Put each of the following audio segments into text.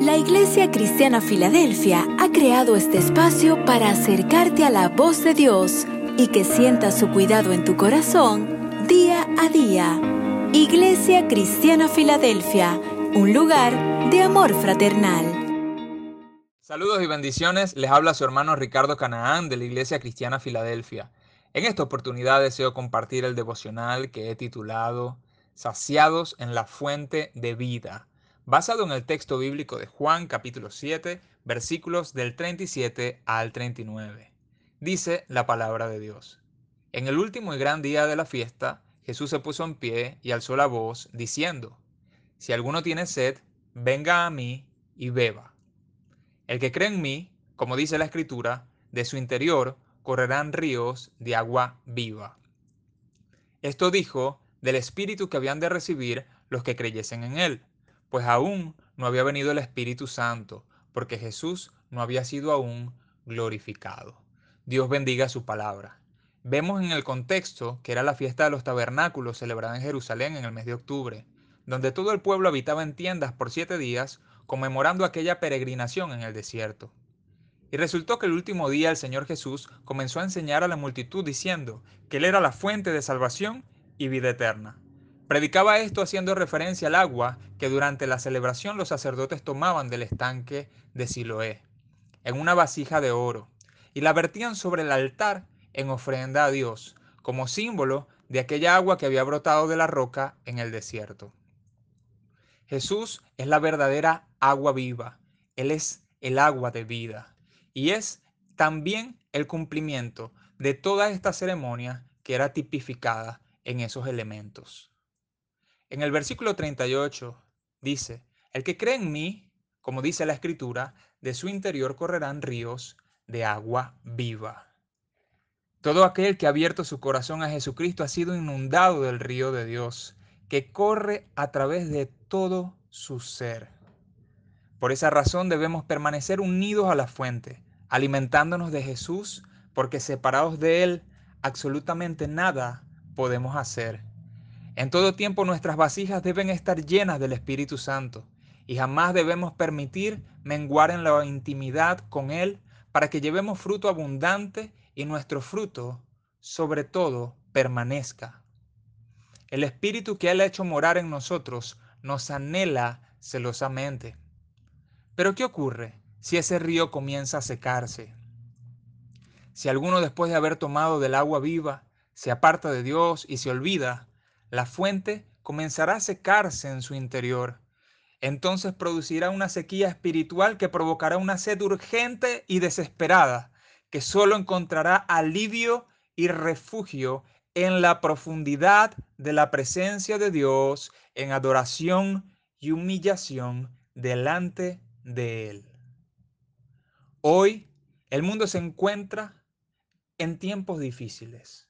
La Iglesia Cristiana Filadelfia ha creado este espacio para acercarte a la voz de Dios y que sientas su cuidado en tu corazón día a día. Iglesia Cristiana Filadelfia, un lugar de amor fraternal. Saludos y bendiciones, les habla su hermano Ricardo Canaán de la Iglesia Cristiana Filadelfia. En esta oportunidad deseo compartir el devocional que he titulado Saciados en la fuente de vida basado en el texto bíblico de Juan capítulo 7, versículos del 37 al 39. Dice la palabra de Dios. En el último y gran día de la fiesta, Jesús se puso en pie y alzó la voz, diciendo, Si alguno tiene sed, venga a mí y beba. El que cree en mí, como dice la Escritura, de su interior correrán ríos de agua viva. Esto dijo del Espíritu que habían de recibir los que creyesen en él pues aún no había venido el Espíritu Santo, porque Jesús no había sido aún glorificado. Dios bendiga su palabra. Vemos en el contexto que era la fiesta de los tabernáculos celebrada en Jerusalén en el mes de octubre, donde todo el pueblo habitaba en tiendas por siete días, conmemorando aquella peregrinación en el desierto. Y resultó que el último día el Señor Jesús comenzó a enseñar a la multitud diciendo que Él era la fuente de salvación y vida eterna. Predicaba esto haciendo referencia al agua que durante la celebración los sacerdotes tomaban del estanque de Siloé, en una vasija de oro, y la vertían sobre el altar en ofrenda a Dios, como símbolo de aquella agua que había brotado de la roca en el desierto. Jesús es la verdadera agua viva, Él es el agua de vida, y es también el cumplimiento de toda esta ceremonia que era tipificada en esos elementos. En el versículo 38 dice, el que cree en mí, como dice la escritura, de su interior correrán ríos de agua viva. Todo aquel que ha abierto su corazón a Jesucristo ha sido inundado del río de Dios, que corre a través de todo su ser. Por esa razón debemos permanecer unidos a la fuente, alimentándonos de Jesús, porque separados de Él, absolutamente nada podemos hacer. En todo tiempo nuestras vasijas deben estar llenas del Espíritu Santo y jamás debemos permitir menguar en la intimidad con Él para que llevemos fruto abundante y nuestro fruto, sobre todo, permanezca. El Espíritu que Él ha hecho morar en nosotros nos anhela celosamente. Pero ¿qué ocurre si ese río comienza a secarse? Si alguno después de haber tomado del agua viva se aparta de Dios y se olvida, la fuente comenzará a secarse en su interior. Entonces producirá una sequía espiritual que provocará una sed urgente y desesperada, que solo encontrará alivio y refugio en la profundidad de la presencia de Dios, en adoración y humillación delante de Él. Hoy el mundo se encuentra en tiempos difíciles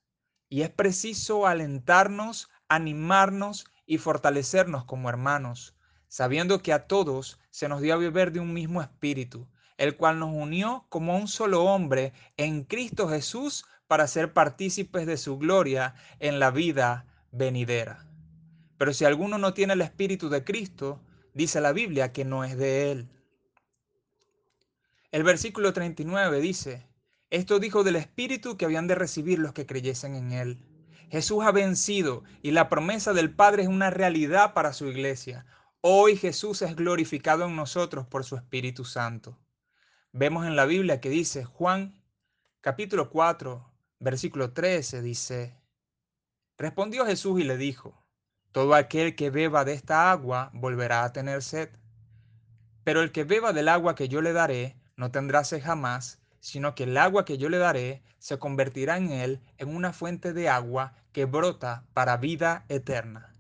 y es preciso alentarnos animarnos y fortalecernos como hermanos, sabiendo que a todos se nos dio a beber de un mismo espíritu, el cual nos unió como un solo hombre en Cristo Jesús para ser partícipes de su gloria en la vida venidera. Pero si alguno no tiene el espíritu de Cristo, dice la Biblia que no es de él. El versículo 39 dice, esto dijo del espíritu que habían de recibir los que creyesen en él. Jesús ha vencido y la promesa del Padre es una realidad para su iglesia. Hoy Jesús es glorificado en nosotros por su Espíritu Santo. Vemos en la Biblia que dice Juan capítulo 4, versículo 13, dice, Respondió Jesús y le dijo, Todo aquel que beba de esta agua volverá a tener sed, pero el que beba del agua que yo le daré no tendrá sed jamás, sino que el agua que yo le daré se convertirá en él en una fuente de agua que brota para vida eterna.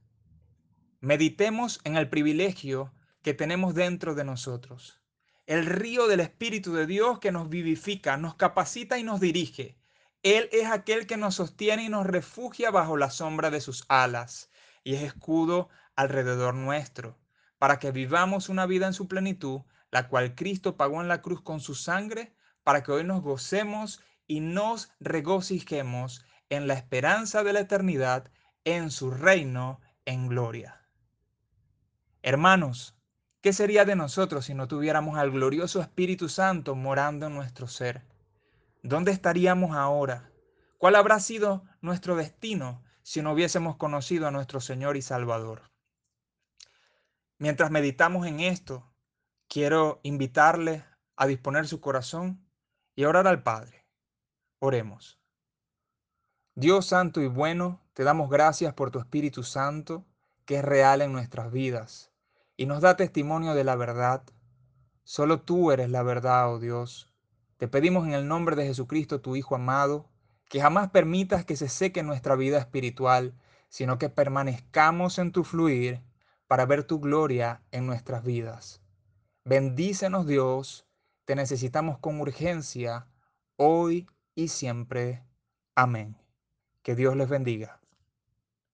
Meditemos en el privilegio que tenemos dentro de nosotros. El río del Espíritu de Dios que nos vivifica, nos capacita y nos dirige. Él es aquel que nos sostiene y nos refugia bajo la sombra de sus alas y es escudo alrededor nuestro, para que vivamos una vida en su plenitud, la cual Cristo pagó en la cruz con su sangre para que hoy nos gocemos y nos regocijemos en la esperanza de la eternidad en su reino en gloria. Hermanos, ¿Qué sería de nosotros si no tuviéramos al glorioso Espíritu Santo morando en nuestro ser? ¿Dónde estaríamos ahora? ¿Cuál habrá sido nuestro destino si no hubiésemos conocido a nuestro Señor y Salvador? Mientras meditamos en esto, quiero invitarle a disponer su corazón y orar al Padre. Oremos. Dios Santo y bueno, te damos gracias por tu Espíritu Santo, que es real en nuestras vidas y nos da testimonio de la verdad. Solo tú eres la verdad, oh Dios. Te pedimos en el nombre de Jesucristo, tu Hijo amado, que jamás permitas que se seque nuestra vida espiritual, sino que permanezcamos en tu fluir para ver tu gloria en nuestras vidas. Bendícenos Dios, te necesitamos con urgencia, hoy y siempre. Amén. Que Dios les bendiga.